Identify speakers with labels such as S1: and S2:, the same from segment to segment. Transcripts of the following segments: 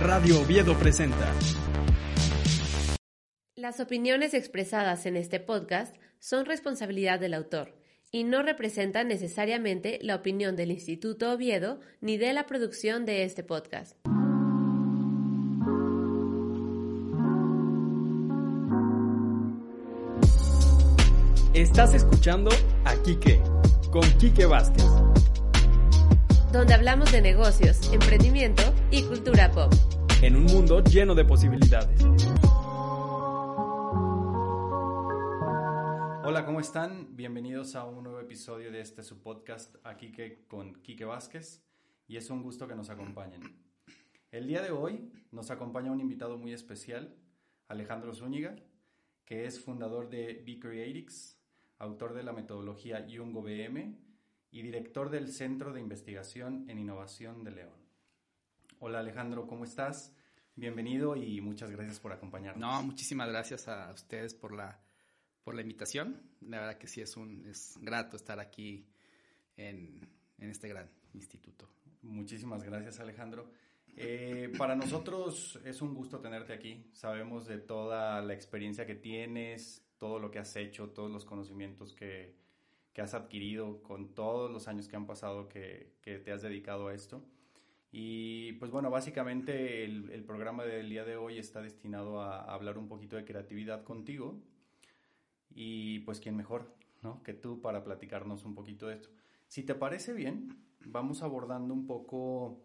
S1: Radio Oviedo presenta.
S2: Las opiniones expresadas en este podcast son responsabilidad del autor y no representan necesariamente la opinión del Instituto Oviedo ni de la producción de este podcast.
S1: Estás escuchando a Quique, con Quique Vázquez.
S2: Donde hablamos de negocios, emprendimiento y cultura pop.
S1: En un mundo lleno de posibilidades. Hola, ¿cómo están? Bienvenidos a un nuevo episodio de este su podcast aquí que con Quique Vázquez y es un gusto que nos acompañen. El día de hoy nos acompaña un invitado muy especial, Alejandro Zúñiga, que es fundador de Be Creatics, autor de la metodología Jungo BM y director del Centro de Investigación en Innovación de León. Hola Alejandro, ¿cómo estás? Bienvenido y muchas gracias por acompañarnos.
S3: No, muchísimas gracias a ustedes por la, por la invitación. La verdad que sí es un es grato estar aquí en, en este gran instituto.
S1: Muchísimas gracias Alejandro. Eh, para nosotros es un gusto tenerte aquí. Sabemos de toda la experiencia que tienes, todo lo que has hecho, todos los conocimientos que, que has adquirido con todos los años que han pasado que, que, te has dedicado a esto. Y pues bueno, básicamente el, el, programa del día de hoy está destinado a, a, hablar un poquito de creatividad contigo. Y pues quién mejor ¿no? que tú para platicarnos un poquito de esto. Si te parece bien, vamos abordando un poco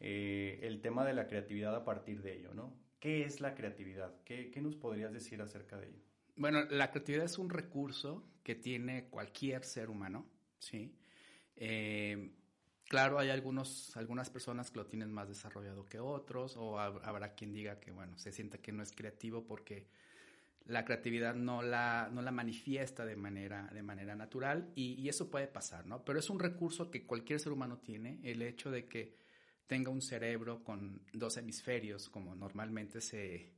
S1: eh, el tema de la creatividad a partir de ello, ¿no? ¿Qué es la creatividad? ¿Qué, ¿Qué nos podrías decir acerca de ello?
S3: Bueno, la creatividad es un recurso que tiene cualquier ser humano, ¿sí? Eh, claro, hay algunos, algunas personas que lo tienen más desarrollado que otros, o habrá quien diga que, bueno, se sienta que no es creativo porque la creatividad no la, no la manifiesta de manera, de manera natural, y, y eso puede pasar, ¿no? Pero es un recurso que cualquier ser humano tiene, el hecho de que tenga un cerebro con dos hemisferios, como normalmente se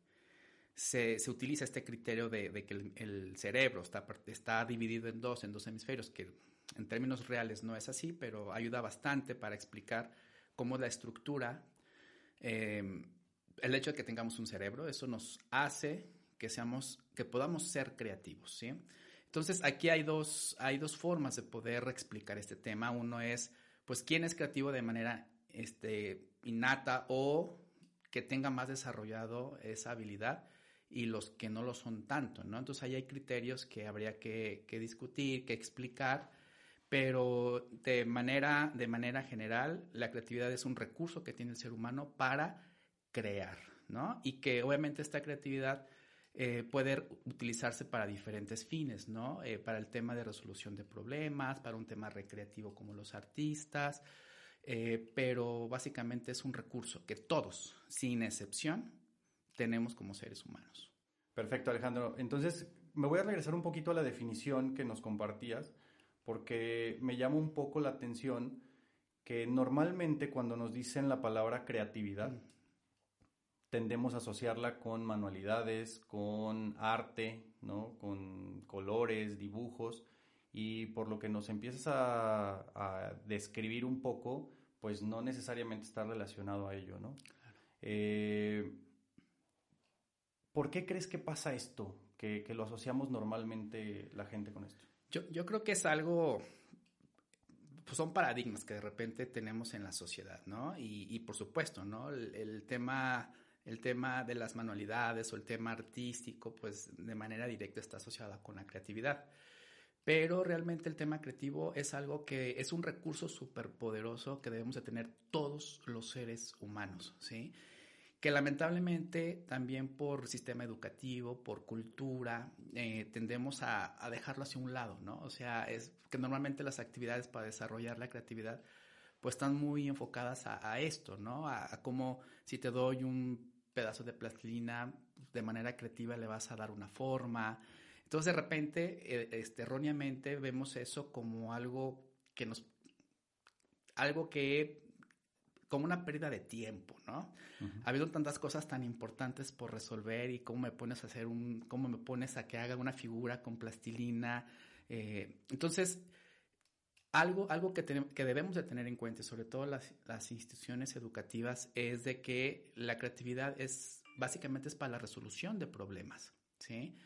S3: se, se, utiliza este criterio de, de que el, cerebro está, está dividido en dos, en dos hemisferios, que en términos reales no es así, pero ayuda bastante para explicar cómo la estructura, eh, el hecho de que tengamos un cerebro, eso nos hace que, seamos, que podamos ser creativos, ¿sí? Entonces, aquí hay dos, hay dos formas de poder explicar este tema. Uno es, pues, quién es creativo de manera este, innata o que tenga más desarrollado esa habilidad y los que no lo son tanto, ¿no? Entonces ahí hay criterios que habría que, discutir, que explicar, pero de manera, de manera general, la creatividad es un recurso que tiene el ser humano para crear, ¿no? Y que obviamente esta creatividad eh, puede utilizarse para diferentes fines, ¿no? Eh, para el tema de resolución de problemas, para un tema recreativo como los artistas, eh, pero básicamente es un recurso que todos, sin excepción, tenemos como seres humanos.
S1: Perfecto, Alejandro. Entonces, me voy a regresar un poquito a la definición que nos compartías, porque me llama un poco la atención que normalmente cuando nos dicen la palabra creatividad, tendemos a asociarla con manualidades, con arte, ¿no? con colores, dibujos, y por lo que nos empiezas a, a describir un poco, pues no necesariamente está relacionado a ello, ¿no? Claro. Eh, ¿Por qué crees que pasa esto? Que, que, lo asociamos normalmente la gente con esto.
S3: Yo, yo creo que es algo, pues son paradigmas que de repente tenemos en la sociedad, ¿no? Y, y por supuesto, ¿no? El, tema, el tema de las manualidades o el tema artístico, pues de manera directa está asociada con la creatividad. Pero realmente el tema creativo es algo que es un recurso súper poderoso que debemos de tener todos los seres humanos, ¿sí? Que lamentablemente también por sistema educativo, por cultura, eh, tendemos a, dejarlo hacia un lado, ¿no? O sea, es que normalmente las actividades para desarrollar la creatividad, pues están muy enfocadas a, esto, ¿no? A, a cómo si te doy un pedazo de plastilina, de manera creativa le vas a dar una forma. Entonces, de repente, eh, este, erróneamente vemos eso como algo que nos, algo que, como una pérdida de tiempo, ¿no? Ha habido tantas cosas tan importantes por resolver y cómo me pones a hacer un, cómo me pones a que haga una figura con plastilina. Eh, entonces, algo, algo que, que debemos de tener en cuenta, sobre todo las, las, instituciones educativas, es de que la creatividad es básicamente es para la resolución de problemas, ¿sí?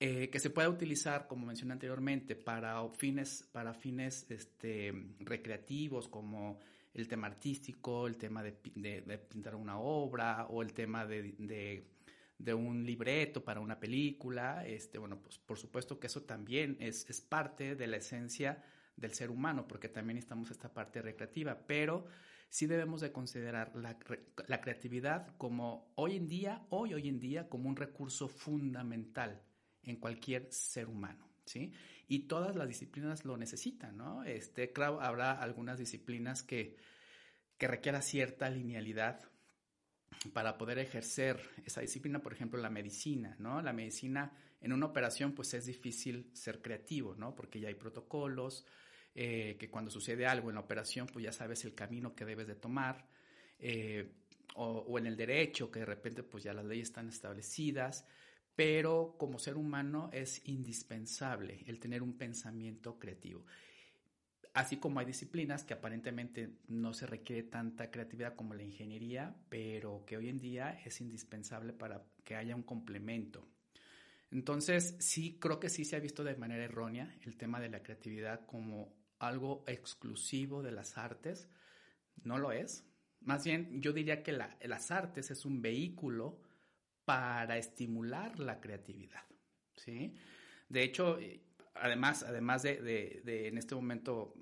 S3: Eh, que se pueda utilizar, como mencioné anteriormente, para fines, para fines este, recreativos, como el tema artístico, el tema de, pintar una obra o el tema de, de, un libreto para una película. Este, bueno, pues por supuesto que eso también es, parte de la esencia del ser humano, porque también estamos esta parte recreativa, pero sí debemos de considerar la, creatividad como hoy en día, hoy, hoy en día, como un recurso fundamental en cualquier ser humano, ¿sí? Y todas las disciplinas lo necesitan, ¿no? Este, claro, habrá algunas disciplinas que, que requiera cierta linealidad para poder ejercer esa disciplina, por ejemplo, la medicina, ¿no? La medicina en una operación pues es difícil ser creativo, ¿no? Porque ya hay protocolos, eh, que cuando sucede algo en la operación, pues ya sabes el camino que debes de tomar, eh, o, en el derecho, que de repente pues ya las leyes están establecidas, pero como ser humano es indispensable el tener un pensamiento creativo. Así como hay disciplinas que aparentemente no se requiere tanta creatividad como la ingeniería, pero que hoy en día es indispensable para que haya un complemento. Entonces, sí, creo que sí se ha visto de manera errónea el tema de la creatividad como algo exclusivo de las artes. No lo es. Más bien, yo diría que las artes es un vehículo para estimular la creatividad. ¿sí? De hecho, eh, además, además de, en este momento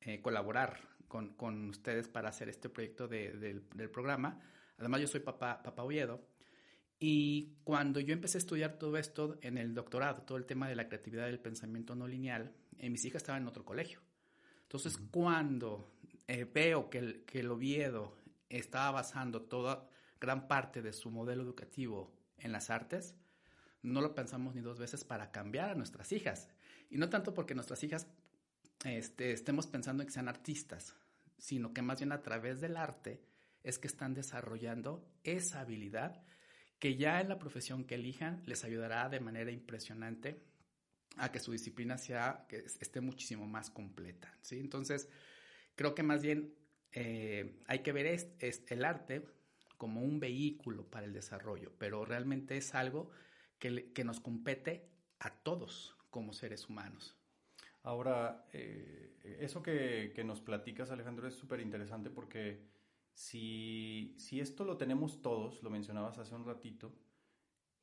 S3: eh, colaborar con, ustedes para hacer este proyecto del, programa, además yo soy papá, papá Oviedo. Y cuando yo empecé a estudiar todo esto en el doctorado, todo el tema de la creatividad del pensamiento no lineal, eh, mis hijas estaban en otro colegio. Entonces, cuando eh, veo que el, que el Oviedo estaba basando toda gran parte de su modelo educativo en las artes, no lo pensamos ni dos veces para cambiar a nuestras hijas. Y no tanto porque nuestras hijas este, estemos pensando en que sean artistas, sino que más bien a través del arte es que están desarrollando esa habilidad que ya en la profesión que elijan les ayudará de manera impresionante a que su disciplina sea, que esté muchísimo más completa, ¿sí? Entonces, creo que más bien eh, hay que ver el arte como un vehículo para el desarrollo, pero realmente es algo que, que nos compete a todos como seres humanos.
S1: Ahora, eh, eso que, que, nos platicas, Alejandro, es súper interesante porque si, si esto lo tenemos todos, lo mencionabas hace un ratito,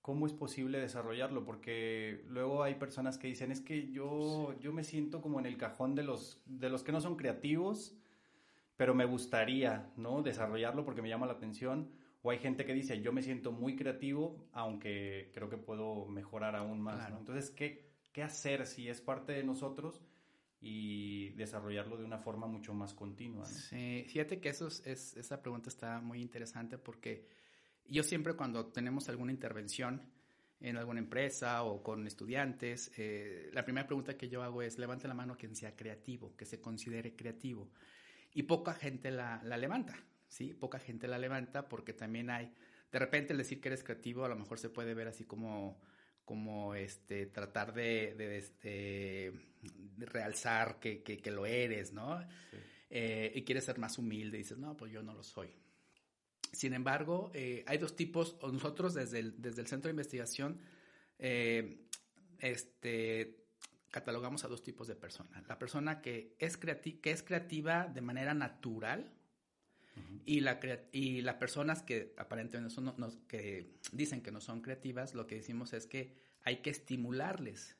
S1: ¿cómo es posible desarrollarlo? Porque luego hay personas que dicen, es que yo, yo me siento como en el cajón de los, de los que no son creativos, pero me gustaría, ¿no? Desarrollarlo porque me llama la atención. O hay gente que dice, yo me siento muy creativo, aunque creo que puedo mejorar aún más. Entonces, ¿qué, ¿qué hacer si es parte de nosotros? y desarrollarlo de una forma mucho más continua.
S3: Sí, fíjate que eso es, esa pregunta está muy interesante porque yo siempre cuando tenemos alguna intervención en alguna empresa o con estudiantes, eh, la primera pregunta que yo hago es, levante la mano quien sea creativo, que se considere creativo. Y poca gente la, levanta, ¿sí? Poca gente la levanta porque también hay, de repente el decir que eres creativo a lo mejor se puede ver así como como este tratar de, de, realzar que, que, lo eres, ¿no? Eh, y quieres ser más humilde y dices, no, pues yo no lo soy. Sin embargo, eh, hay dos tipos, nosotros desde el, desde el centro de investigación eh, este, catalogamos a dos tipos de personas. La persona que es, que es creativa de manera natural y, la y las personas que aparentemente son, que dicen que no son creativas, lo que decimos es que hay que estimularles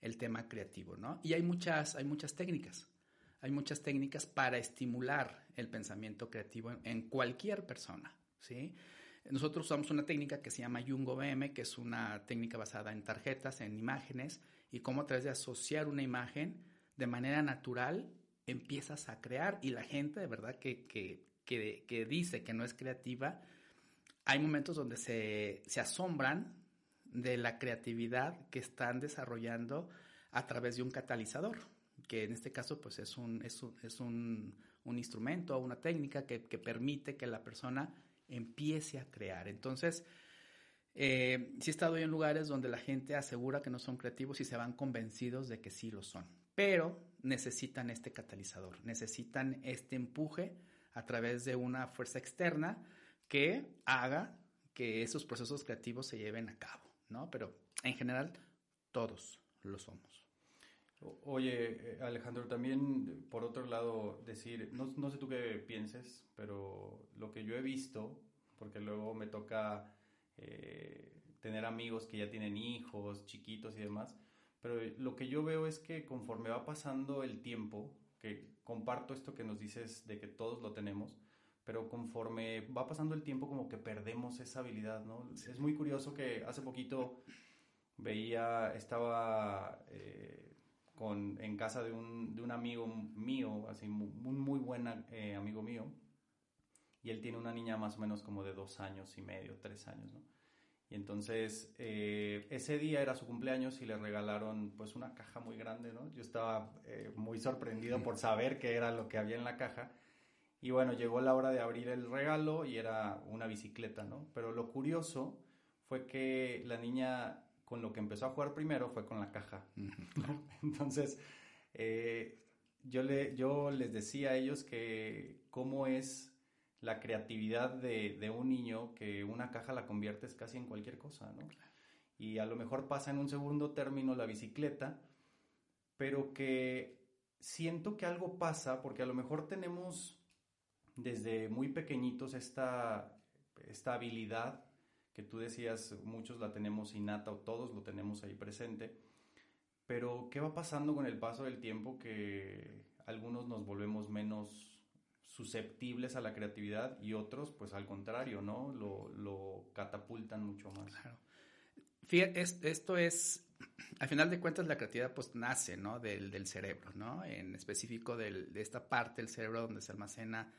S3: el tema creativo, ¿no? Y hay muchas, hay muchas técnicas. Hay muchas técnicas para estimular el pensamiento creativo en, cualquier persona, ¿sí? Nosotros usamos una técnica que se llama Jungo BM, que es una técnica basada en tarjetas, en imágenes, y cómo a través de asociar una imagen de manera natural empiezas a crear y la gente de verdad que, que, que, dice que no es creativa, hay momentos donde se, se asombran de la creatividad que están desarrollando a través de un catalizador, que en este caso pues es un, es un, es un, un instrumento o una técnica que, que, permite que la persona empiece a crear. Entonces, eh, sí he estado en lugares donde la gente asegura que no son creativos y se van convencidos de que sí lo son, pero necesitan este catalizador, necesitan este empuje a través de una fuerza externa que haga que esos procesos creativos se lleven a cabo, ¿no? Pero en general todos lo somos.
S1: Oye, eh, Alejandro, también por otro lado decir, no, no sé tú qué pienses, pero lo que yo he visto, porque luego me toca eh, tener amigos que ya tienen hijos, chiquitos y demás. Pero lo que yo veo es que conforme va pasando el tiempo, que comparto esto que nos dices de que todos lo tenemos, pero conforme va pasando el tiempo como que perdemos esa habilidad, ¿no? Es muy curioso que hace poquito veía, estaba eh, con, en casa de un, de un, amigo mío, así un muy buen eh, amigo mío, y él tiene una niña más o menos como de dos años y medio, tres años, ¿no? Y entonces eh, ese día era su cumpleaños y le regalaron pues una caja muy grande, ¿no? Yo estaba eh, muy sorprendido por saber qué era lo que había en la caja. Y bueno, llegó la hora de abrir el regalo y era una bicicleta, ¿no? Pero lo curioso fue que la niña con lo que empezó a jugar primero fue con la caja. Entonces, eh, yo, le, yo les decía a ellos que cómo es la creatividad de, un niño que una caja la conviertes casi en cualquier cosa, ¿no? Y a lo mejor pasa en un segundo término la bicicleta, pero que siento que algo pasa porque a lo mejor tenemos desde muy pequeñitos esta, esta habilidad que tú decías, muchos la tenemos innata o todos lo tenemos ahí presente, pero ¿qué va pasando con el paso del tiempo que algunos nos volvemos menos susceptibles a la creatividad y otros, pues al contrario, ¿no? Lo, catapultan mucho más.
S3: Claro. Fíjate, esto es, al final de cuentas, la creatividad pues nace, ¿no? Del, cerebro, ¿no? En específico de esta parte del cerebro donde se almacena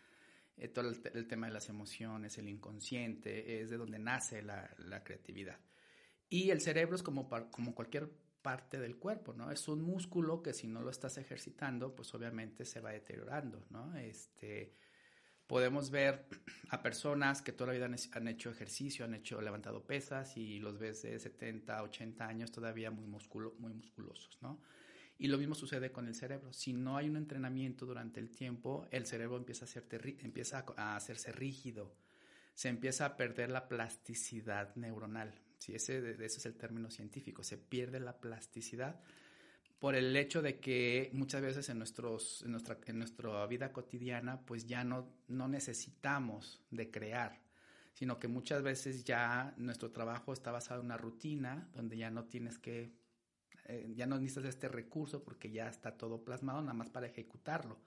S3: eh, todo el, tema de las emociones, el inconsciente, es de donde nace la, creatividad. Y el cerebro es como, como cualquier parte del cuerpo, ¿no? Es un músculo que si no lo estás ejercitando, pues obviamente se va deteriorando, ¿no? Este, podemos ver a personas que toda la vida han hecho ejercicio, han hecho levantado pesas y los ves de 70, 80 años todavía muy, musculo, muy musculosos, ¿no? Y lo mismo sucede con el cerebro. Si no hay un entrenamiento durante el tiempo, el cerebro empieza a, empieza a hacerse rígido, se empieza a perder la plasticidad neuronal. Sí, ese, ese es el término científico. Se pierde la plasticidad por el hecho de que muchas veces en, nuestros, en, nuestra, en nuestra vida cotidiana pues ya no, no necesitamos de crear, sino que muchas veces ya nuestro trabajo está basado en una rutina donde ya no tienes que, eh, ya no necesitas este recurso porque ya está todo plasmado nada más para ejecutarlo.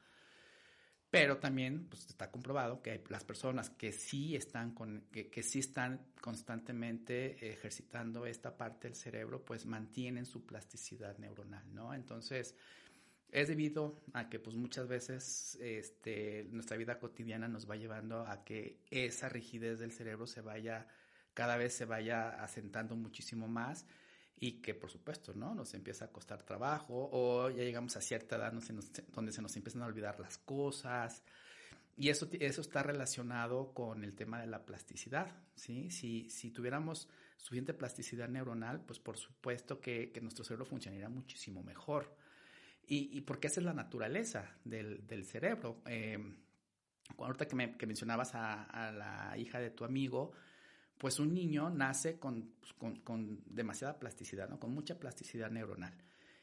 S3: Pero también pues, está comprobado que las personas que sí están con, que, sí están constantemente ejercitando esta parte del cerebro, pues mantienen su plasticidad neuronal, ¿no? Entonces, es debido a que pues muchas veces este, nuestra vida cotidiana nos va llevando a que esa rigidez del cerebro se vaya, cada vez se vaya asentando muchísimo más y que por supuesto, ¿no? Nos empieza a costar trabajo o ya llegamos a cierta edad donde se nos empiezan a olvidar las cosas. Y eso, eso está relacionado con el tema de la plasticidad, ¿sí? Si, si tuviéramos suficiente plasticidad neuronal, pues por supuesto que, que nuestro cerebro funcionaría muchísimo mejor. Y, y, porque esa es la naturaleza del, del cerebro. Eh, ahorita que, me, que mencionabas a, a, la hija de tu amigo, pues un niño nace con, pues, con, con demasiada plasticidad, ¿no? Con mucha plasticidad neuronal.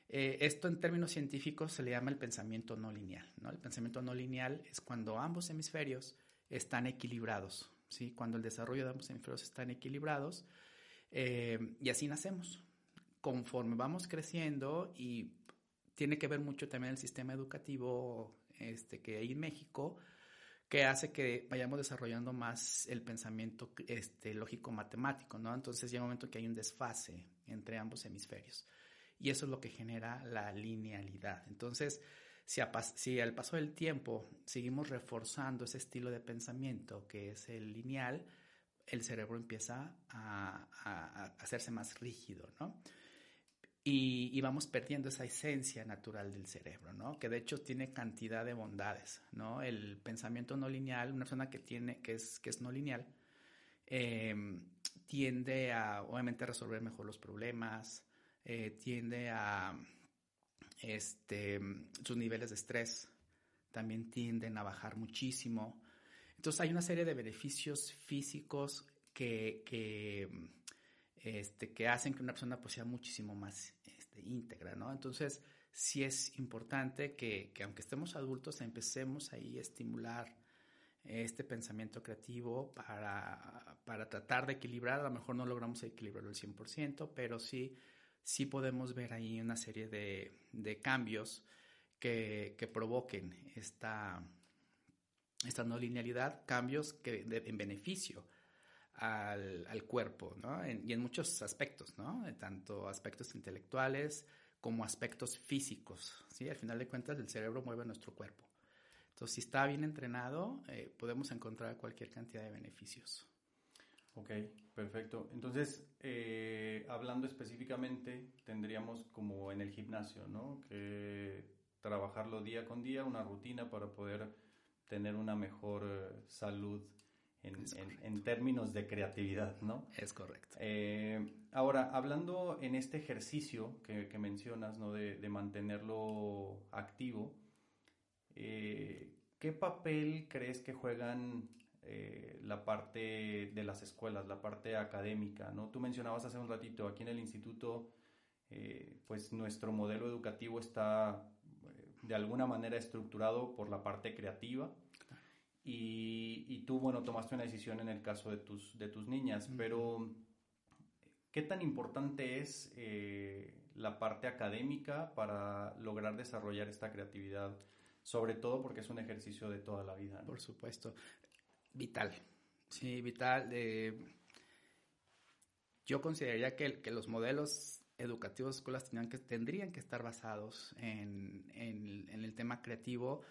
S3: Eh, esto en términos científicos se le llama el pensamiento no lineal, ¿no? El pensamiento no lineal es cuando ambos hemisferios están equilibrados, ¿sí? Cuando el desarrollo de ambos hemisferios están equilibrados eh, y así nacemos. Conforme vamos creciendo y tiene que ver mucho también el sistema educativo este, que hay en México, que hace que vayamos desarrollando más el pensamiento este, lógico-matemático, ¿no? Entonces llega un momento que hay un desfase entre ambos hemisferios. Y eso es lo que genera la linealidad. Entonces, si, si al paso del tiempo seguimos reforzando ese estilo de pensamiento que es el lineal, el cerebro empieza a, a, hacerse más rígido, ¿no? Y, vamos perdiendo esa esencia natural del cerebro, ¿no? Que de hecho tiene cantidad de bondades, ¿no? El pensamiento no lineal, una persona que tiene, que es, que es no lineal, em, tiende a, obviamente, resolver mejor los problemas, eh, tiende a, este, sus niveles de estrés también tienden a bajar muchísimo. Entonces hay una serie de beneficios físicos que, que, este, que hacen que una persona pues, sea muchísimo más este, íntegra. Entonces sí es importante que, que, aunque estemos adultos empecemos ahí a estimular este pensamiento creativo para, para tratar de equilibrar, a lo mejor no logramos equilibrarlo al 100%, pero sí sí podemos ver ahí una serie de, de cambios que, que, provoquen esta, esta no linealidad, cambios que en beneficio al, al cuerpo, ¿no? y en muchos aspectos, ¿no? Tanto aspectos intelectuales como aspectos físicos, ¿sí? Al final de cuentas, el cerebro mueve nuestro cuerpo. Entonces, si está bien entrenado, eh, podemos encontrar cualquier cantidad de beneficios.
S1: Ok, perfecto. Entonces, eh, hablando específicamente, tendríamos como en el gimnasio, ¿no? Que trabajarlo día con día, una rutina para poder tener una mejor eh, salud en, términos de creatividad, ¿no?
S3: Es correcto.
S1: Eh, ahora, hablando en este ejercicio que, mencionas, ¿no? De, de mantenerlo activo, ¿qué papel crees que juegan eh, la parte de las escuelas, la parte académica, ¿no? Tú mencionabas hace un ratito, aquí en el instituto, eh, pues nuestro modelo educativo está eh, de alguna manera estructurado por la parte creativa y, y, tú, bueno, tomaste una decisión en el caso de tus, de tus niñas, pero ¿qué tan importante es la parte académica para lograr desarrollar esta creatividad? sobre todo porque es un ejercicio de toda la vida.
S3: Por supuesto vital. Sí, vital. yo consideraría que, que, los modelos educativos de escuelas tendrían que, tendrían que estar basados en, en, el tema creativo.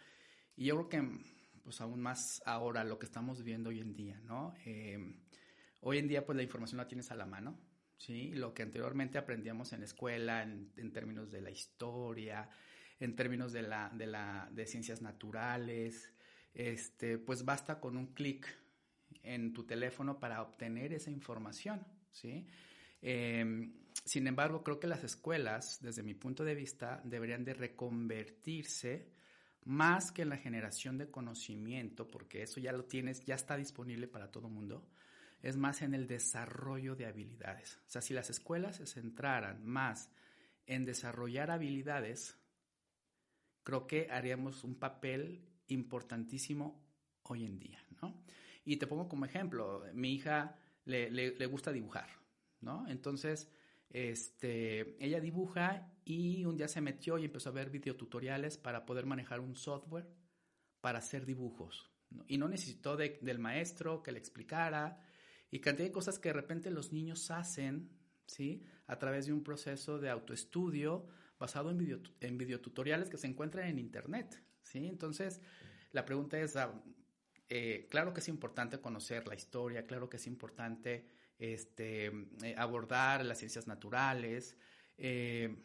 S3: Y yo creo que, pues aún más ahora, lo que estamos viendo hoy en día, ¿no? Eh, hoy en día, pues la información la tienes a la mano. ¿sí? Lo que anteriormente aprendíamos en la escuela, en, términos de la historia, en términos de, la, de, la, de ciencias naturales, este, pues basta con un clic en tu teléfono para obtener esa información, ¿sí? Em, sin embargo, creo que las escuelas, desde mi punto de vista, deberían de reconvertirse más que en la generación de conocimiento, porque eso ya lo tienes, ya está disponible para todo mundo, es más en el desarrollo de habilidades. O sea, si las escuelas se centraran más en desarrollar habilidades, creo que haríamos un papel importantísimo hoy en día, ¿no? Y te pongo como ejemplo, mi hija le, le, gusta dibujar, ¿no? Entonces, este, ella dibuja y un día se metió y empezó a ver videotutoriales para poder manejar un software para hacer dibujos. Y no necesitó del maestro que le explicara y cantidad de cosas que de repente los niños hacen, ¿sí? A través de un proceso de autoestudio basado en, video, en videotutoriales que se encuentran en internet, ¿sí? Entonces, la pregunta es, ah, eh, claro que es importante conocer la historia, claro que es importante este, eh, abordar las ciencias naturales, eh,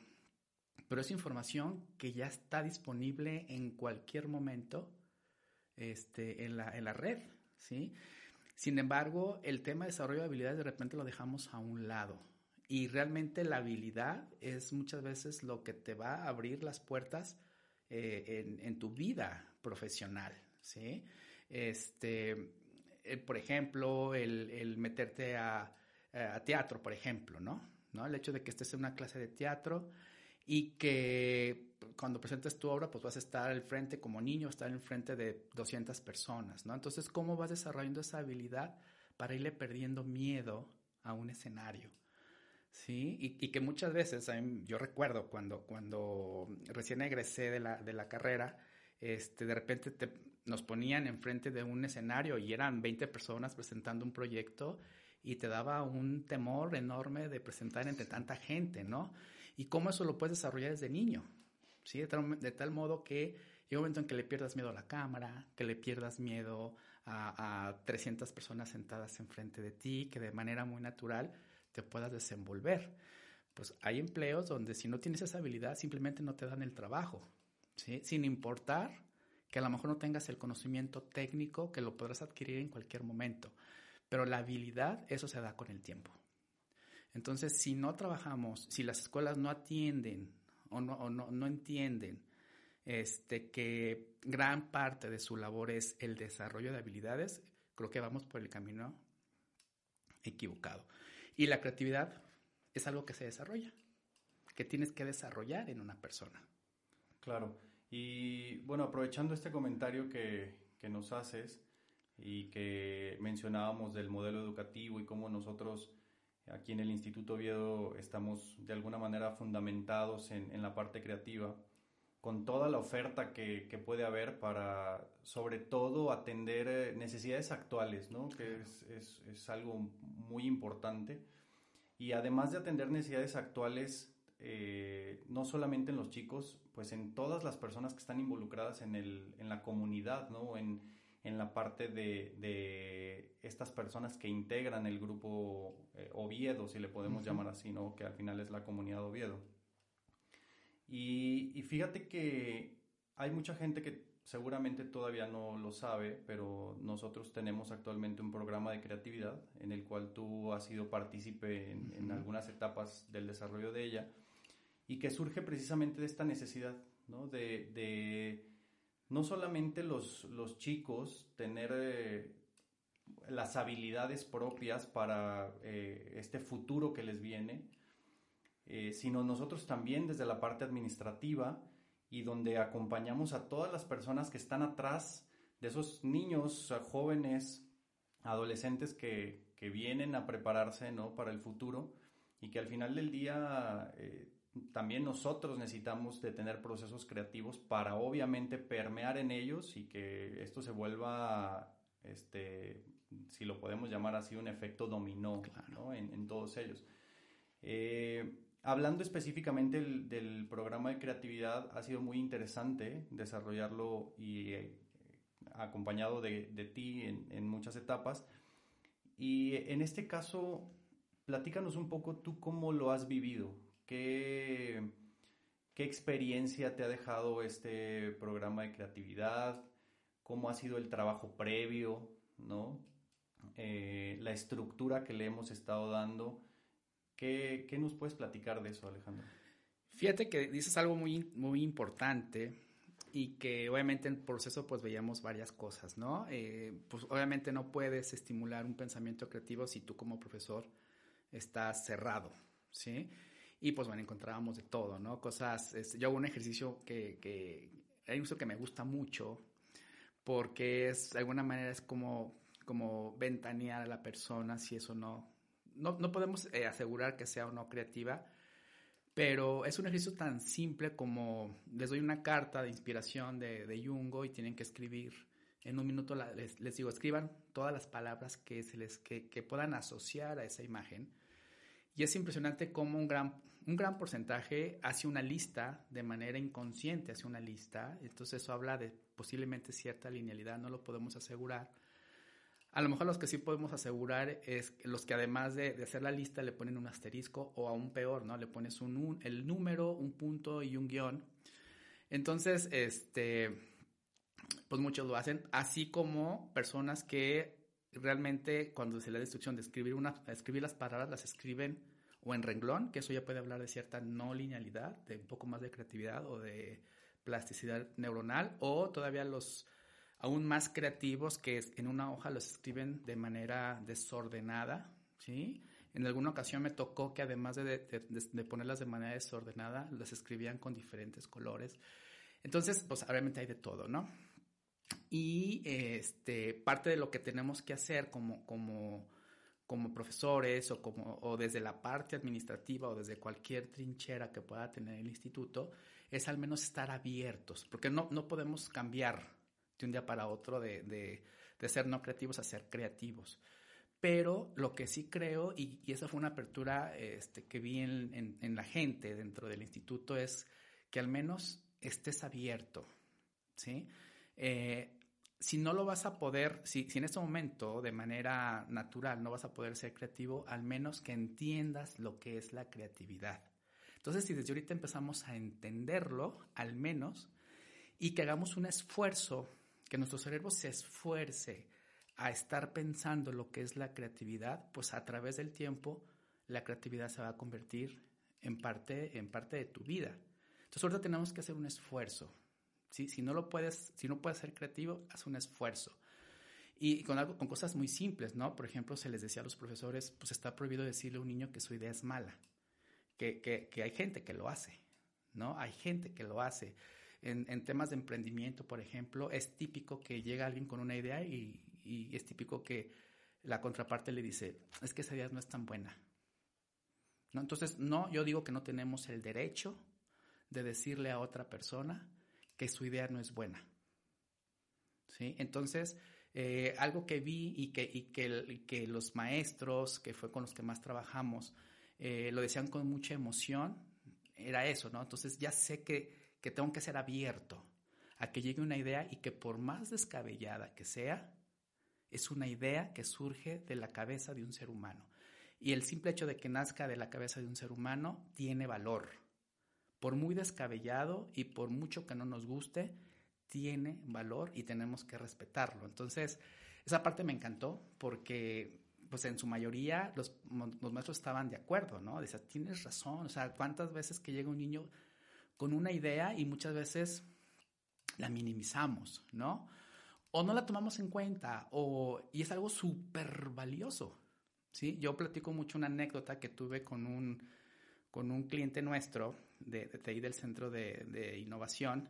S3: pero es información que ya está disponible en cualquier momento este, en, la, en la red, ¿sí? Sin embargo, el tema de desarrollo de habilidades de repente lo dejamos a un lado. Y realmente la habilidad es muchas veces lo que te va a abrir las puertas en, en, tu vida profesional, ¿sí? Este, eh, por ejemplo, el, meterte a, teatro, por ejemplo, ¿no? ¿no? El hecho de que estés en una clase de teatro y que cuando presentes tu obra, pues vas a estar al frente como niño, estar en frente de 200 personas, ¿no? Entonces, ¿cómo vas desarrollando esa habilidad para irle perdiendo miedo a un escenario? Sí, y, que muchas veces, yo recuerdo cuando, cuando recién egresé de la, de la carrera, este, de repente nos ponían enfrente de un escenario y eran 20 personas presentando un proyecto y te daba un temor enorme de presentar entre tanta gente, ¿no? Y cómo eso lo puedes desarrollar desde niño, ¿sí? De tal, modo que llega un momento en que le pierdas miedo a la cámara, que le pierdas miedo a, a 300 personas sentadas enfrente de ti, que de manera muy natural te puedas desenvolver. Pues hay empleos donde si no tienes esa habilidad simplemente no te dan el trabajo, Sin importar que a lo mejor no tengas el conocimiento técnico que lo podrás adquirir en cualquier momento, pero la habilidad, eso se da con el tiempo. Entonces, si no trabajamos, si las escuelas no atienden o no, no, entienden este, que gran parte de su labor es el desarrollo de habilidades, creo que vamos por el camino equivocado. Y la creatividad es algo que se desarrolla, que tienes que desarrollar en una persona.
S1: Claro. Y bueno, aprovechando este comentario que, que nos haces y que mencionábamos del modelo educativo y cómo nosotros Aquí en el Instituto Oviedo estamos de alguna manera fundamentados en, la parte creativa, con toda la oferta que, puede haber para, sobre todo, atender eh, necesidades actuales, ¿no? que es, algo muy importante. Y además de atender necesidades actuales, eh, no solamente en los chicos, pues en todas las personas que están involucradas en, el, en la comunidad, ¿no? En, en la parte de, estas personas que integran el grupo eh, Oviedo, si le podemos llamar así, ¿no? que al final es la comunidad Oviedo. Y, fíjate que hay mucha gente que seguramente todavía no lo sabe, pero nosotros tenemos actualmente un programa de creatividad en el cual tú has sido partícipe en, algunas etapas del desarrollo de ella y que surge precisamente de esta necesidad, ¿no? de no solamente los, los chicos tener eh, las habilidades propias para eh, este futuro que les viene, eh, sino nosotros también desde la parte administrativa y donde acompañamos a todas las personas que están atrás de esos niños, jóvenes, adolescentes que, que vienen a prepararse ¿no? para el futuro y que al final del día también nosotros necesitamos de tener procesos creativos para obviamente permear en ellos y que esto se vuelva, este, si lo podemos llamar así, un efecto dominó en, todos ellos. Eh, hablando específicamente del, programa de creatividad, ha sido muy interesante desarrollarlo y eh, acompañado de, ti en, en muchas etapas. Y en este caso, platícanos un poco tú cómo lo has vivido ¿Qué, ¿Qué experiencia te ha dejado este programa de creatividad? ¿Cómo ha sido el trabajo previo? ¿no? Eh, la estructura que le hemos estado dando. ¿Qué, ¿Qué, nos puedes platicar de eso, Alejandro?
S3: Fíjate que dices algo muy, muy importante y que obviamente en el proceso pues veíamos varias cosas, ¿no? Eh, pues obviamente no puedes estimular un pensamiento creativo si tú como profesor estás cerrado, ¿sí? Y pues bueno, encontrábamos de todo, ¿no? Cosas, yo hago un ejercicio que, que, hay un que me gusta mucho porque es, de alguna manera es como, como ventanear a la persona si eso no, no, no podemos eh, asegurar que sea o no creativa, pero es un ejercicio tan simple como les doy una carta de inspiración de, de Jungo y tienen que escribir en un minuto, les, les, digo, escriban todas las palabras que, se les, que, que puedan asociar a esa imagen y es impresionante cómo un gran, un gran porcentaje hace una lista de manera inconsciente, hace una lista. Entonces eso habla de posiblemente cierta linealidad, no lo podemos asegurar. A lo mejor los que sí podemos asegurar es los que además de, hacer la lista le ponen un asterisco o aún peor, ¿no? Le pones un, el número, un punto y un guion. Entonces, este, pues muchos lo hacen, así como personas que realmente cuando se le da instrucción de escribir, una, escribir las palabras, las escriben o en renglón, que eso ya puede hablar de cierta no linealidad, de un poco más de creatividad o de plasticidad neuronal, o todavía los aún más creativos que en una hoja los escriben de manera desordenada, ¿sí? En alguna ocasión me tocó que además de, ponerlas de manera desordenada, las escribían con diferentes colores. Entonces, pues obviamente hay de todo, ¿no? Y este, parte de lo que tenemos que hacer como, como, como profesores o, como, o desde la parte administrativa o desde cualquier trinchera que pueda tener el instituto es al menos estar abiertos, porque no, no podemos cambiar de un día para otro de, de, de ser no creativos a ser creativos. Pero lo que sí creo, y, y esa fue una apertura este, que vi en, en, en la gente dentro del instituto, es que al menos estés abierto, ¿sí? Eh, si no lo vas a poder, si, en este momento de manera natural no vas a poder ser creativo, al menos que entiendas lo que es la creatividad. Entonces, si desde ahorita empezamos a entenderlo, al menos, y que hagamos un esfuerzo, que nuestro cerebro se esfuerce a estar pensando lo que es la creatividad, pues a través del tiempo la creatividad se va a convertir en parte, en parte de tu vida. Entonces ahorita tenemos que hacer un esfuerzo. ¿Sí? Si no lo puedes, si no puedes ser creativo, haz un esfuerzo. Y con algo, con cosas muy simples, ¿no? Por ejemplo, se les decía a los profesores, pues está prohibido decirle a un niño que su idea es mala, que, que, que hay gente que lo hace, ¿no? Hay gente que lo hace. En, en, temas de emprendimiento, por ejemplo, es típico que llega alguien con una idea y, y es típico que la contraparte le dice, es que esa idea no es tan buena. ¿No? Entonces, no, yo digo que no tenemos el derecho de decirle a otra persona que su idea no es buena. ¿Sí? Entonces, eh, algo que vi y que, y que, los maestros, que fue con los que más trabajamos, eh, lo decían con mucha emoción, era eso, ¿no? Entonces ya sé que, que tengo que ser abierto a que llegue una idea y que por más descabellada que sea, es una idea que surge de la cabeza de un ser humano. Y el simple hecho de que nazca de la cabeza de un ser humano tiene valor. Por muy descabellado y por mucho que no nos guste, tiene valor y tenemos que respetarlo. Entonces, esa parte me encantó porque pues en su mayoría los, los maestros estaban de acuerdo, ¿no? Decía, tienes razón, o sea, cuántas veces que llega un niño con una idea y muchas veces la minimizamos, ¿no? o no la tomamos en cuenta, o, y es algo súper valioso. ¿sí? Yo platico mucho una anécdota que tuve con un, con un cliente nuestro de, de ahí del Centro de, de Innovación,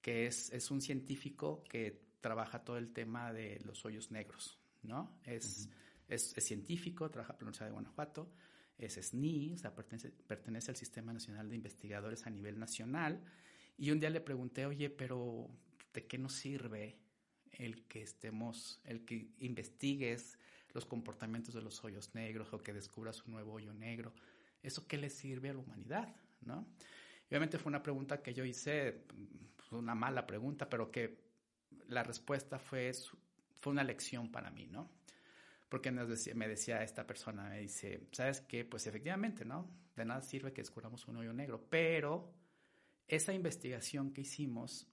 S3: que es, es, un científico que trabaja todo el tema de los hoyos negros, ¿no? Es, es, es, científico, trabaja en la Universidad de Guanajuato, es SNI, o sea, pertenece, pertenece al Sistema Nacional de Investigadores a nivel nacional, y un día le pregunté, oye, pero ¿de qué nos sirve el que estemos, el que investigues los comportamientos de los hoyos negros o que descubras un nuevo hoyo negro. ¿Eso qué le sirve a la humanidad? ¿No? obviamente fue una pregunta que yo hice, una mala pregunta, pero que la respuesta fue, fue una lección para mí, ¿no? Porque me decía esta persona, me dice, ¿sabes qué? Pues efectivamente, ¿no? De nada sirve que descubramos un hoyo negro, pero esa investigación que hicimos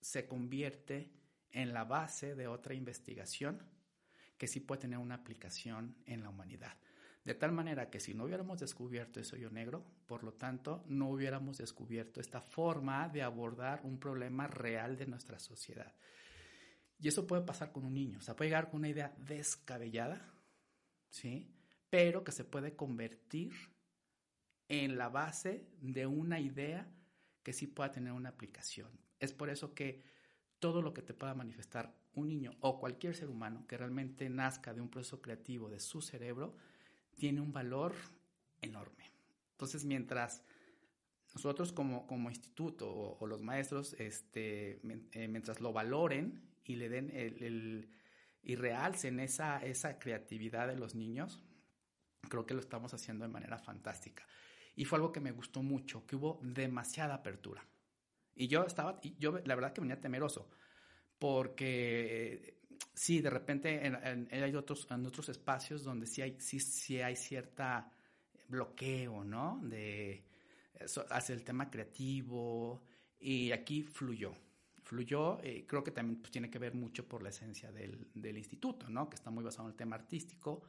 S3: se convierte en la base de otra investigación que sí puede tener una aplicación en la humanidad. De tal manera que si no hubiéramos descubierto ese hoyo negro, por lo tanto, no hubiéramos descubierto esta forma de abordar un problema real de nuestra sociedad. Y eso puede pasar con un niño. O sea, puede llegar con una idea descabellada, ¿sí? Pero que se puede convertir en la base de una idea que sí pueda tener una aplicación. Es por eso que todo lo que te pueda manifestar un niño o cualquier ser humano que realmente nazca de un proceso creativo de su cerebro, tiene un valor enorme. Entonces, mientras nosotros como, como instituto o, los maestros, este, eh, mientras lo valoren y le den el, y realcen esa, esa creatividad de los niños, creo que lo estamos haciendo de manera fantástica. Y fue algo que me gustó mucho, que hubo demasiada apertura. Y yo estaba, yo la verdad que venía temeroso, porque sí, de repente en, hay otros, en otros espacios donde sí hay, sí, sí hay cierta bloqueo, ¿no? De hacia el tema creativo y aquí fluyó. Fluyó, eh, creo que también pues, tiene que ver mucho por la esencia del, del, instituto, ¿no? Que está muy basado en el tema artístico.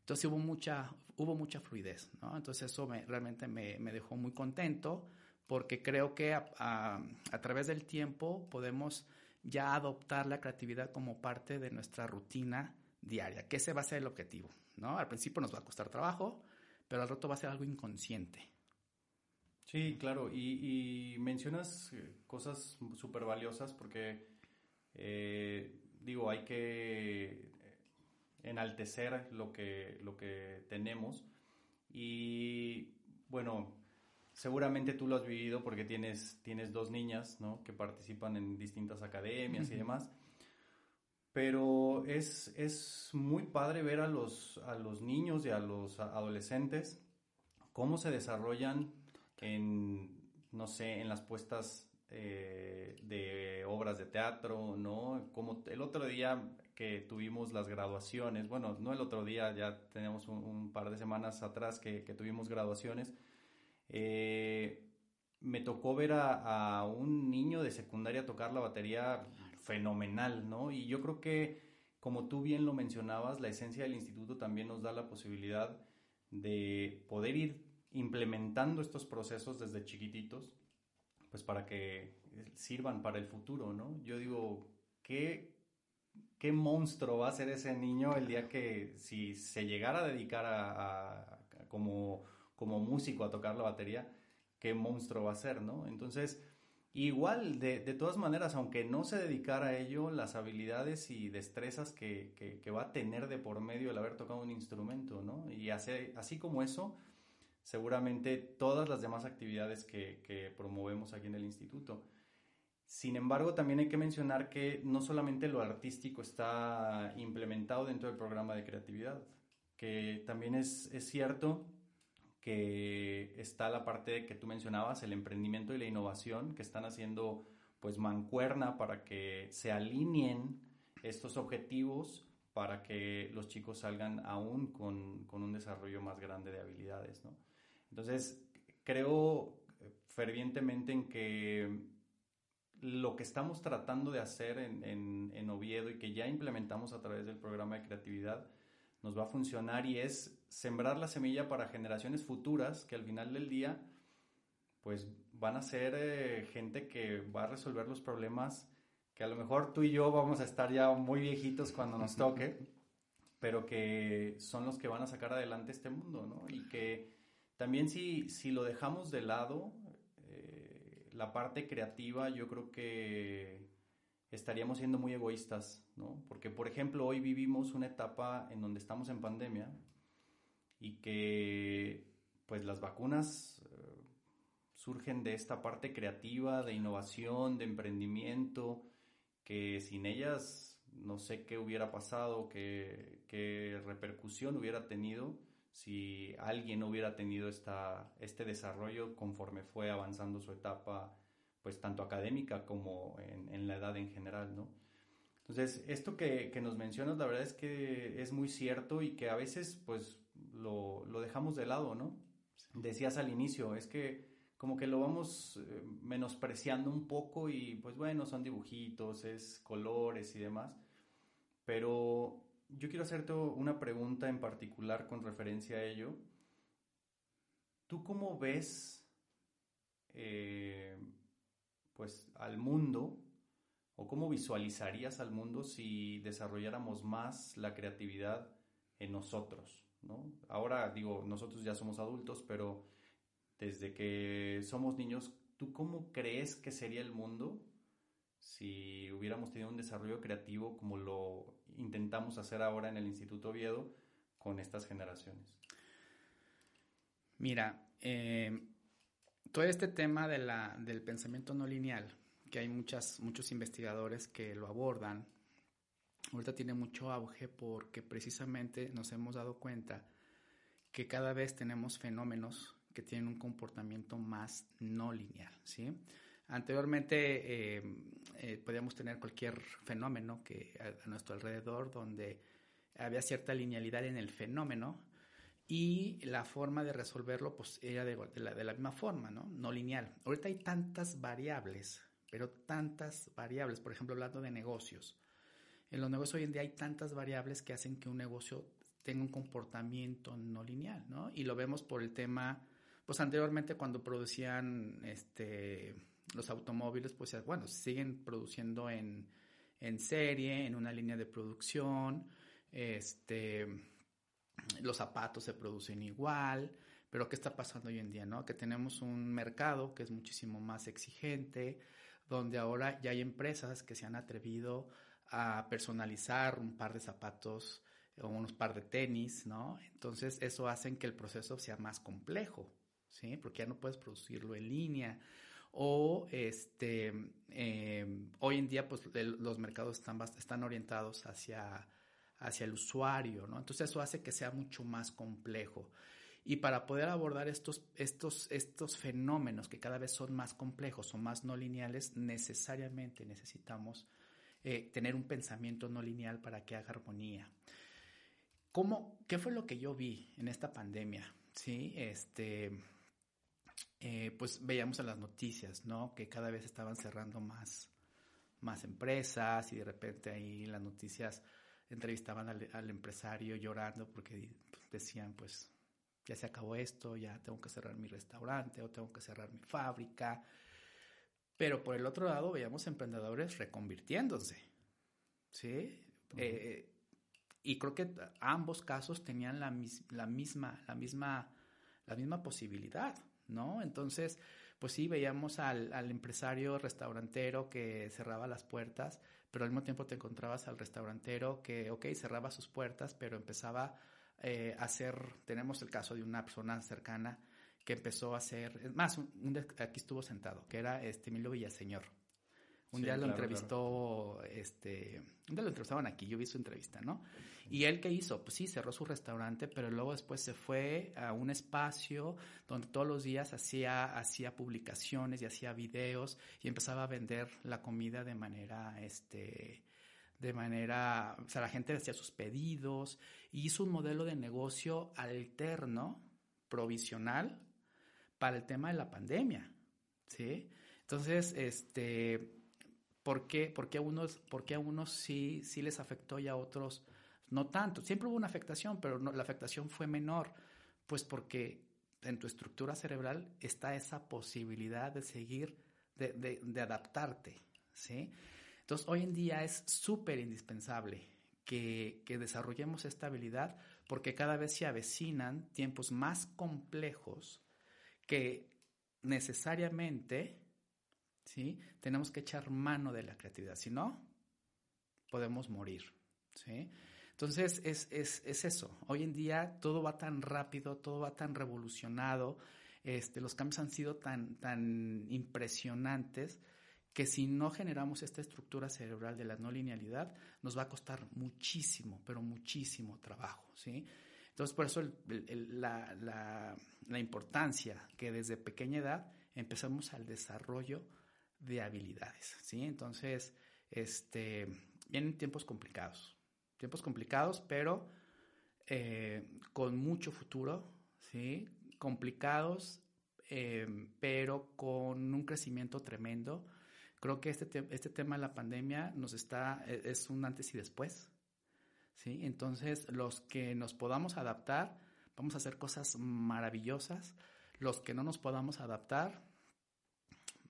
S3: Entonces hubo mucha, hubo mucha fluidez, ¿no? Entonces eso me, realmente me, me dejó muy contento porque creo que a, través del tiempo podemos ya adoptar la creatividad como parte de nuestra rutina diaria, que ese va a ser el objetivo, ¿no? Al principio nos va a costar trabajo, pero al rato va a ser algo inconsciente.
S1: Sí, claro, y, mencionas eh, cosas súper valiosas porque, eh, digo, hay que enaltecer lo que, lo que tenemos y, bueno, seguramente tú lo has vivido porque tienes, tienes dos niñas, ¿no? Que participan en distintas academias y demás. Pero es, es muy padre ver a los, a los niños y a los adolescentes cómo se desarrollan en, no sé, en las puestas eh, de obras de teatro, ¿no? Como el otro día que tuvimos las graduaciones, bueno, no el otro día, ya tenemos un, par de semanas atrás que, tuvimos graduaciones, eh, me tocó ver a, a, un niño de secundaria tocar la batería fenomenal, ¿no? Y yo creo que, como tú bien lo mencionabas, la esencia del instituto también nos da la posibilidad de poder ir implementando estos procesos desde chiquititos, pues para que sirvan para el futuro, ¿no? Yo digo, ¿qué, qué monstruo va a ser ese niño el día que si se llegara a dedicar a, como, como músico a tocar la batería, qué monstruo va a ser, ¿no? Entonces, igual, de, de todas maneras, aunque no se dedicara a ello, las habilidades y destrezas que, que, va a tener de por medio el haber tocado un instrumento, ¿no? Y así como eso, seguramente todas las demás actividades que, que promovemos aquí en el instituto. Sin embargo, también hay que mencionar que no solamente lo artístico está implementado dentro del programa de creatividad, que también es, es cierto que está la parte que tú mencionabas, el emprendimiento y la innovación, que están haciendo pues mancuerna para que se alineen estos objetivos para que los chicos salgan aún con, con un desarrollo más grande de habilidades, ¿no? Entonces, creo fervientemente en que lo que estamos tratando de hacer en, en, Oviedo y que ya implementamos a través del programa de creatividad nos va a funcionar y es sembrar la semilla para generaciones futuras que al final del día pues van a ser eh, gente que va a resolver los problemas que a lo mejor tú y yo vamos a estar ya muy viejitos cuando nos toque, pero que son los que van a sacar adelante este mundo, ¿no? Y que también si, si lo dejamos de lado, eh, la parte creativa, yo creo que estaríamos siendo muy egoístas, ¿no? Porque, por ejemplo, hoy vivimos una etapa en donde estamos en pandemia y que, pues, las vacunas eh, surgen de esta parte creativa, de innovación, de emprendimiento, que sin ellas no sé qué hubiera pasado, qué, qué repercusión hubiera tenido si alguien hubiera tenido esta, este desarrollo conforme fue avanzando su etapa, pues tanto académica como en, la edad en general, ¿no? Entonces, esto que, que, nos mencionas, la verdad es que es muy cierto y que a veces, pues, lo, lo dejamos de lado, ¿no? Decías al inicio, es que como que lo vamos eh, menospreciando un poco y, pues, bueno, son dibujitos, es colores y demás, pero yo quiero hacerte una pregunta en particular con referencia a ello. ¿Tú cómo ves eh, pues al mundo o cómo visualizarías al mundo si desarrolláramos más la creatividad en nosotros? ¿no? Ahora digo, nosotros ya somos adultos, pero desde que somos niños, ¿tú cómo crees que sería el mundo si hubiéramos tenido un desarrollo creativo como lo intentamos hacer ahora en el Instituto Oviedo con estas generaciones?
S3: Mira, eh, todo este tema de la, del pensamiento no lineal, que hay muchas, muchos investigadores que lo abordan, ahorita tiene mucho auge porque precisamente nos hemos dado cuenta que cada vez tenemos fenómenos que tienen un comportamiento más no lineal, ¿sí? Anteriormente eh, eh, podíamos tener cualquier fenómeno que a, nuestro alrededor donde había cierta linealidad en el fenómeno y la forma de resolverlo pues era de, la, de la misma forma, ¿no? No lineal. Ahorita hay tantas variables, pero tantas variables, por ejemplo, hablando de negocios. En los negocios hoy en día hay tantas variables que hacen que un negocio tenga un comportamiento no lineal, ¿no? Y lo vemos por el tema, pues anteriormente cuando producían este los automóviles, pues bueno, siguen produciendo en, en serie, en una línea de producción, este, los zapatos se producen igual, pero ¿qué está pasando hoy en día? ¿no? Que tenemos un mercado que es muchísimo más exigente, donde ahora ya hay empresas que se han atrevido a personalizar un par de zapatos o unos par de tenis, ¿no? Entonces eso hace que el proceso sea más complejo, ¿sí? Porque ya no puedes producirlo en línea o este, em, hoy en día pues los mercados están, están orientados hacia, hacia el usuario, ¿no? Entonces eso hace que sea mucho más complejo. Y para poder abordar estos, estos, estos fenómenos que cada vez son más complejos o más no lineales, necesariamente necesitamos eh, tener un pensamiento no lineal para que haga armonía. ¿Cómo, ¿Qué fue lo que yo vi en esta pandemia? Sí, este, eh, pues veíamos en las noticias, ¿no? Que cada vez estaban cerrando más, más empresas y de repente ahí las noticias entrevistaban al, empresario llorando porque decían, pues, ya se acabó esto, ya tengo que cerrar mi restaurante o tengo que cerrar mi fábrica. Pero por el otro lado veíamos emprendedores reconvirtiéndose, ¿sí? Eh, y creo que ambos casos tenían la, la, misma, la, misma, la misma posibilidad, ¿no? Entonces, pues sí, veíamos al, al, empresario restaurantero que cerraba las puertas, pero al mismo tiempo te encontrabas al restaurantero que, ok, cerraba sus puertas, pero empezaba eh, a hacer, tenemos el caso de una persona cercana que empezó a hacer, más, aquí estuvo sentado, que era este Emilio Villaseñor. Un día lo entrevistó, este, un día lo entrevistaban aquí, yo vi su entrevista, ¿no? Y él qué hizo? Pues sí, cerró su restaurante, pero luego después se fue a un espacio donde todos los días hacía, hacía publicaciones y hacía videos y empezaba a vender la comida de manera, este, de manera, o sea, la gente hacía sus pedidos y hizo un modelo de negocio alterno, provisional, para el tema de la pandemia, ¿sí? Entonces, este, ¿por qué, por qué a unos, por qué a unos sí, sí les afectó y a otros no tanto? Siempre hubo una afectación, pero la afectación fue menor, pues porque en tu estructura cerebral está esa posibilidad de seguir, de, de, de adaptarte, ¿sí? Entonces, hoy en día es súper indispensable que, que, desarrollemos esta habilidad porque cada vez se avecinan tiempos más complejos que necesariamente ¿sí? tenemos que echar mano de la creatividad. Si no, podemos morir. ¿sí? Entonces, es, es, es, eso. Hoy en día todo va tan rápido, todo va tan revolucionado, este, los cambios han sido tan, tan impresionantes que si no generamos esta estructura cerebral de la no linealidad, nos va a costar muchísimo, pero muchísimo trabajo, ¿sí? Entonces, por eso la, la, la, importancia que desde pequeña edad empezamos al desarrollo de habilidades, ¿sí? Entonces, este, vienen tiempos complicados, tiempos complicados, pero eh, con mucho futuro, ¿sí? Complicados, eh, pero con un crecimiento tremendo Creo que este, este tema de la pandemia nos está, e, es un antes y después. ¿sí? Entonces, los que nos podamos adaptar, vamos a hacer cosas maravillosas. Los que no nos podamos adaptar,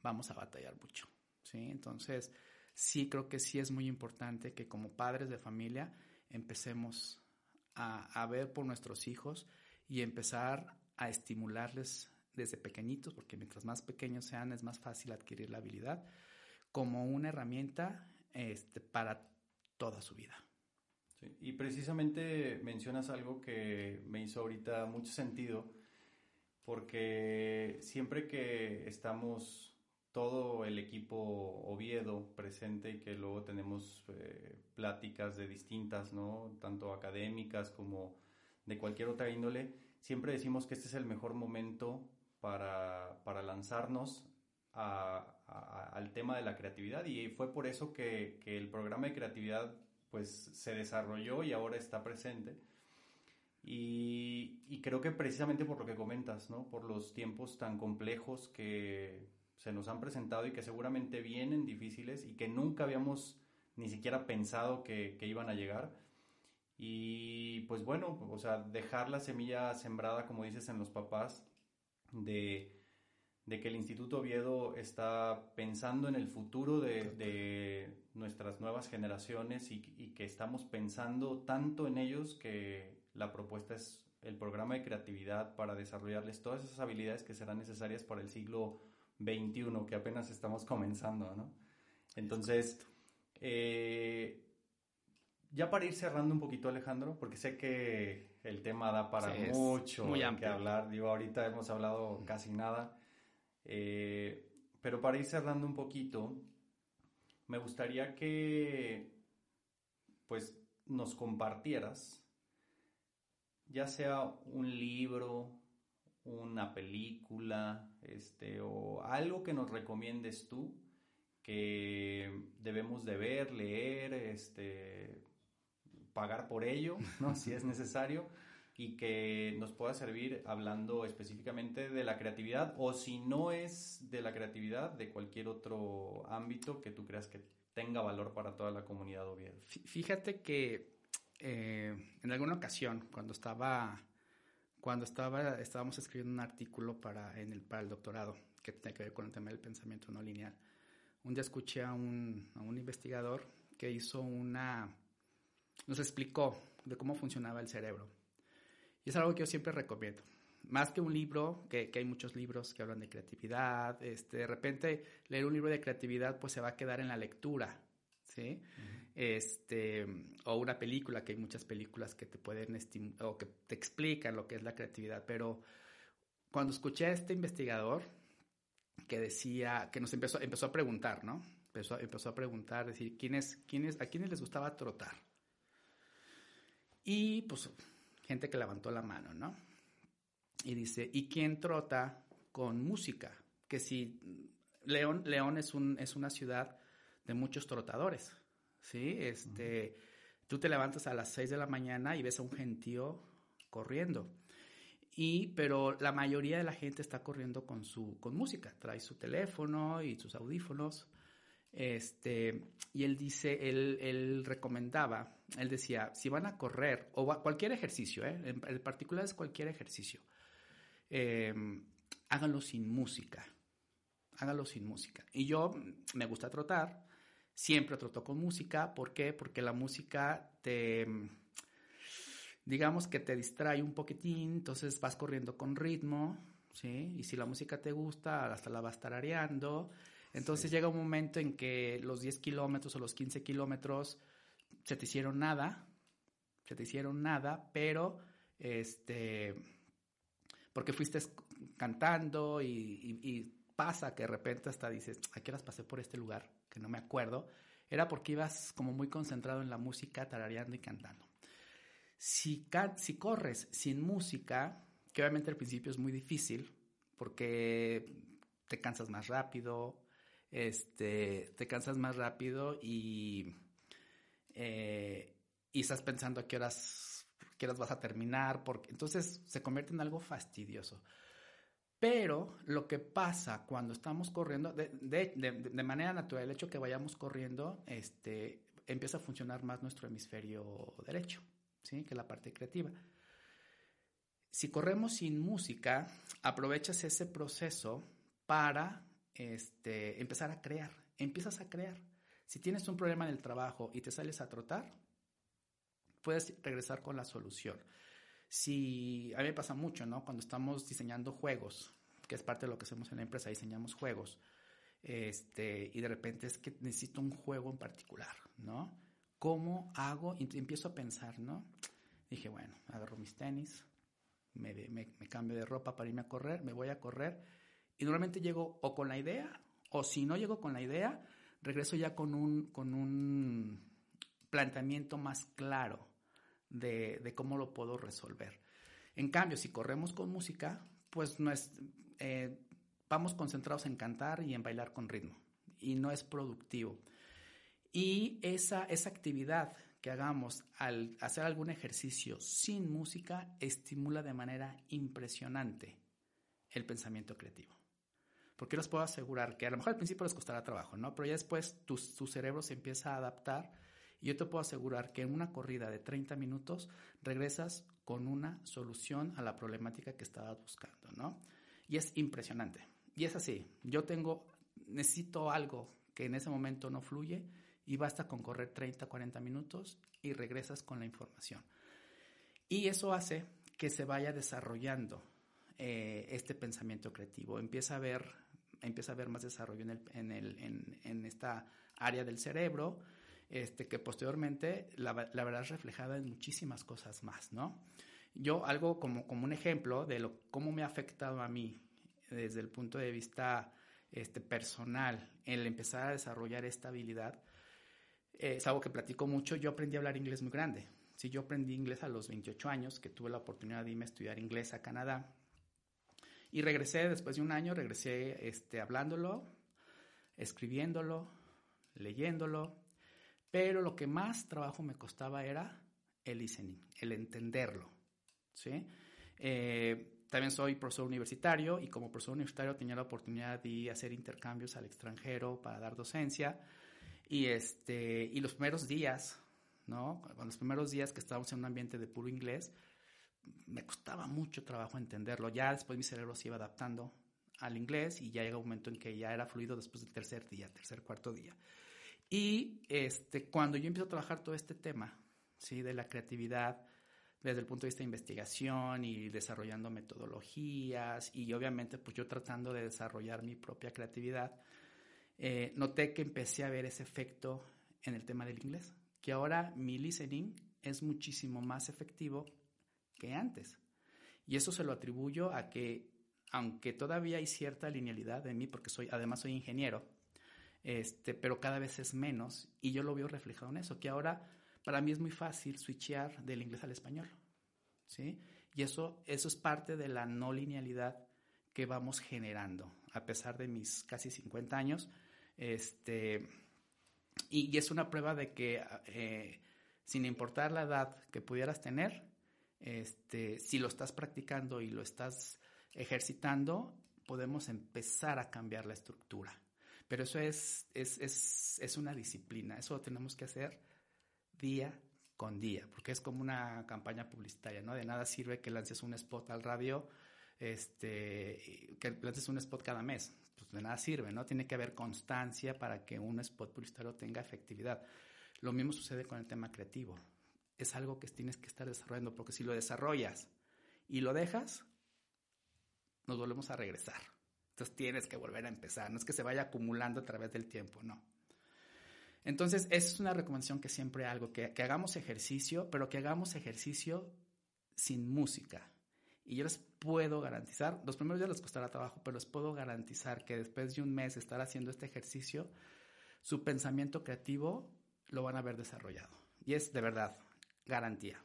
S3: vamos a batallar mucho. ¿sí? Entonces, sí creo que sí es muy importante que como padres de familia empecemos a, ver por nuestros hijos y empezar a estimularles desde pequeñitos, porque mientras más pequeños sean es más fácil adquirir la habilidad como una herramienta este, para toda su vida.
S1: y precisamente mencionas algo que me hizo ahorita mucho sentido, porque siempre que estamos todo el equipo Oviedo presente y que luego tenemos eh, pláticas de distintas, ¿no? Tanto académicas como de cualquier otra índole, siempre decimos que este es el mejor momento para, para lanzarnos al tema de la creatividad y fue por eso que, el programa de creatividad pues se desarrolló y ahora está presente. Y, creo que precisamente por lo que comentas, ¿no? Por los tiempos tan complejos que se nos han presentado y que seguramente vienen difíciles y que nunca habíamos ni siquiera pensado que, que iban a llegar. Y pues bueno, o sea, dejar la semilla sembrada, como dices, en los papás, de, de que el Instituto Oviedo está pensando en el futuro de, nuestras nuevas generaciones y, que estamos pensando tanto en ellos que la propuesta es el programa de creatividad para desarrollarles todas esas habilidades que serán necesarias para el siglo XXI, que apenas estamos comenzando, ¿no? Entonces, eh, ya para ir cerrando un poquito, Alejandro, porque sé que el tema da para mucho que hablar. Digo, ahorita hemos hablado casi nada. Eh, pero para ir cerrando un poquito, me gustaría que pues nos compartieras ya sea un libro, una película, este, o algo que nos recomiendes tú que debemos de ver, leer, este, pagar por ello, ¿no? si es necesario, y que nos pueda servir hablando específicamente de la creatividad, o si no es de la creatividad, de cualquier otro ámbito que tú creas que tenga valor para toda la comunidad Oviedo.
S3: Fíjate que eh, en alguna ocasión, cuando estaba, cuando estaba, estábamos escribiendo un artículo para, en el, para el doctorado, que tiene que ver con el tema del pensamiento no lineal, un día escuché a un, a un investigador que hizo una, nos explicó de cómo funcionaba el cerebro. Y es algo que yo siempre recomiendo. Más que un libro, que, que, hay muchos libros que hablan de creatividad, este, de repente leer un libro de creatividad pues se va a quedar en la lectura, ¿sí? Este, o una película, que hay muchas películas que te pueden o que te explican lo que es la creatividad, pero cuando escuché a este investigador que decía, que nos empezó, empezó a preguntar, ¿no? Empezó, empezó a preguntar, decir, ¿quiénes, quiénes, ¿a quiénes les gustaba trotar? Y pues gente que levantó la mano, ¿no? Y dice, ¿y quién trota con música? Que si León, León es, un, es una ciudad de muchos trotadores, ¿sí? Este, tú te levantas a las 6 de la mañana y ves a un gentío corriendo. Y, pero la mayoría de la gente está corriendo con su, con música, trae su teléfono y sus audífonos. Este, y él dice, él, él recomendaba, él decía, si van a correr, o cualquier ejercicio, ¿eh? en, particular es cualquier ejercicio, em, háganlo sin música, háganlo sin música. Y yo me gusta trotar, siempre troto con música, ¿por qué? Porque la música te, digamos que te distrae un poquitín, entonces vas corriendo con ritmo, ¿sí? Y si la música te gusta, hasta la vas tarareando, entonces llega un momento en que los 10 kilómetros o los 15 kilómetros se te hicieron nada, se te hicieron nada, pero este, porque fuiste cantando y, pasa que de repente hasta dices, ¿a qué horas pasé por este lugar? Que no me acuerdo. Era porque ibas como muy concentrado en la música, tarareando y cantando. Si, si corres sin música, que obviamente al principio es muy difícil, porque te cansas más rápido, este, te cansas más rápido y, eh, y estás pensando a qué horas, qué horas vas a terminar, porque entonces se convierte en algo fastidioso. Pero lo que pasa cuando estamos corriendo, de, de, de, manera natural, el hecho que vayamos corriendo, este, empieza a funcionar más nuestro hemisferio derecho, ¿sí? que la parte creativa. Si corremos sin música, aprovechas ese proceso para este, empezar a crear. Empiezas a crear. Si tienes un problema en el trabajo y te sales a trotar, puedes regresar con la solución. Si a mí me pasa mucho, ¿no? Cuando estamos diseñando juegos, que es parte de lo que hacemos en la empresa, diseñamos juegos. Este, y de repente es que necesito un juego en particular, ¿no? ¿Cómo hago? Y empiezo a pensar, ¿no? Dije, bueno, agarro mis tenis, me, me, me cambio de ropa para irme a correr, me voy a correr y normalmente llego o con la idea, o si no llego con la idea, regreso ya con un, con un planteamiento más claro de, cómo lo puedo resolver. En cambio, si corremos con música, pues no es, eh, vamos concentrados en cantar y en bailar con ritmo. Y no es productivo. Y esa, esa actividad que hagamos al hacer algún ejercicio sin música estimula de manera impresionante el pensamiento creativo. Porque les puedo asegurar que a lo mejor al principio les costará trabajo, ¿no? Pero ya después tu, cerebro se empieza a adaptar y yo te puedo asegurar que en una corrida de 30 minutos regresas con una solución a la problemática que estabas buscando, ¿no? Y es impresionante. Y es así. Yo tengo, necesito algo que en ese momento no fluye y basta con correr 30, 40 minutos y regresas con la información. Y eso hace que se vaya desarrollando eh, este pensamiento creativo. Empieza a ver empieza a haber más desarrollo en, el, en, el, en, en esta área del cerebro, este, que posteriormente la, la, verdad es reflejada en muchísimas cosas más, ¿no? Yo algo como, como un ejemplo de lo, cómo me ha afectado a mí desde el punto de vista este, personal el empezar a desarrollar esta habilidad, eh, es algo que platico mucho, yo aprendí a hablar inglés muy grande. Si yo aprendí inglés a los 28 años, que tuve la oportunidad de irme a estudiar inglés a Canadá, Y regresé, después de un año, regresé este, hablándolo, escribiéndolo, leyéndolo, pero lo que más trabajo me costaba era el listening, el entenderlo, ¿sí? Eh, también soy profesor universitario y como profesor universitario tenía la oportunidad de hacer intercambios al extranjero para dar docencia y, este, y los primeros días, ¿no? Los primeros días que estábamos en un ambiente de puro inglés, me costaba mucho trabajo entenderlo. Ya después mi cerebro se iba adaptando al inglés y ya llega un momento en que ya era fluido después del tercer día, tercer, cuarto día. Y este, cuando yo empiezo a trabajar todo este tema, ¿sí? De la creatividad, desde el punto de vista de investigación y desarrollando metodologías y obviamente pues yo tratando de desarrollar mi propia creatividad, eh, noté que empecé a ver ese efecto en el tema del inglés, que ahora mi listening es muchísimo más efectivo que antes. Y eso se lo atribuyo a que, aunque todavía hay cierta linealidad de mí, porque soy, además soy ingeniero, este, pero cada vez es menos, y yo lo veo reflejado en eso, que ahora para mí es muy fácil switchear del inglés al español, ¿sí? Y eso, eso es parte de la no linealidad que vamos generando, a pesar de mis casi 50 años, este, y, es una prueba de que eh, sin importar la edad que pudieras tener, este, si lo estás practicando y lo estás ejercitando, podemos empezar a cambiar la estructura. Pero eso es, es, es, es una disciplina, eso lo tenemos que hacer día con día, porque es como una campaña publicitaria, ¿no? De nada sirve que lances un spot al radio, este, que lances un spot cada mes, pues de nada sirve, ¿no? Tiene que haber constancia para que un spot publicitario tenga efectividad. Lo mismo sucede con el tema creativo. Es algo que tienes que estar desarrollando, porque si lo desarrollas y lo dejas, nos volvemos a regresar. Entonces tienes que volver a empezar. No es que se vaya acumulando a través del tiempo, no. Entonces, esa es una recomendación que siempre hago, que, hagamos ejercicio, pero que hagamos ejercicio sin música. Y yo les puedo garantizar, los primeros días les costará trabajo, pero les puedo garantizar que después de un mes estar haciendo este ejercicio, su pensamiento creativo lo van a ver desarrollado. Y es de verdad, garantía.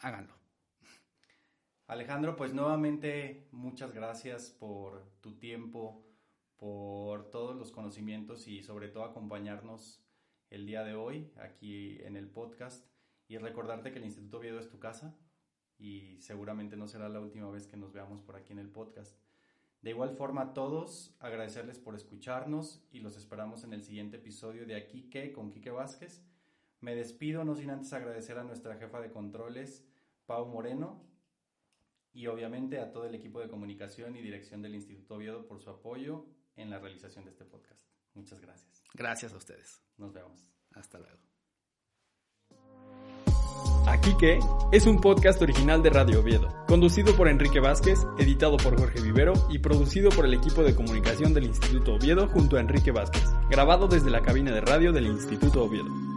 S3: Háganlo.
S1: Alejandro, pues nuevamente muchas gracias por tu tiempo, por todos los conocimientos y sobre todo acompañarnos el día de hoy aquí en el podcast y recordarte que el Instituto Oviedo es tu casa y seguramente no será la última vez que nos veamos por aquí en el podcast. De igual forma a todos, agradecerles por escucharnos y los esperamos en el siguiente episodio de Aquí que con Quique Vázquez. Me despido no sin antes agradecer a nuestra jefa de controles, Pau Moreno, y obviamente a todo el equipo de comunicación y dirección del Instituto Oviedo por su apoyo en la realización de este podcast. Muchas gracias.
S3: Gracias a ustedes.
S1: Nos vemos.
S3: Hasta luego.
S4: Aquí que es un podcast original de Radio Oviedo, conducido por Enrique Vázquez, editado por Jorge Vivero y producido por el equipo de comunicación del Instituto Oviedo junto a Enrique Vázquez, grabado desde la cabina de radio del Instituto Oviedo.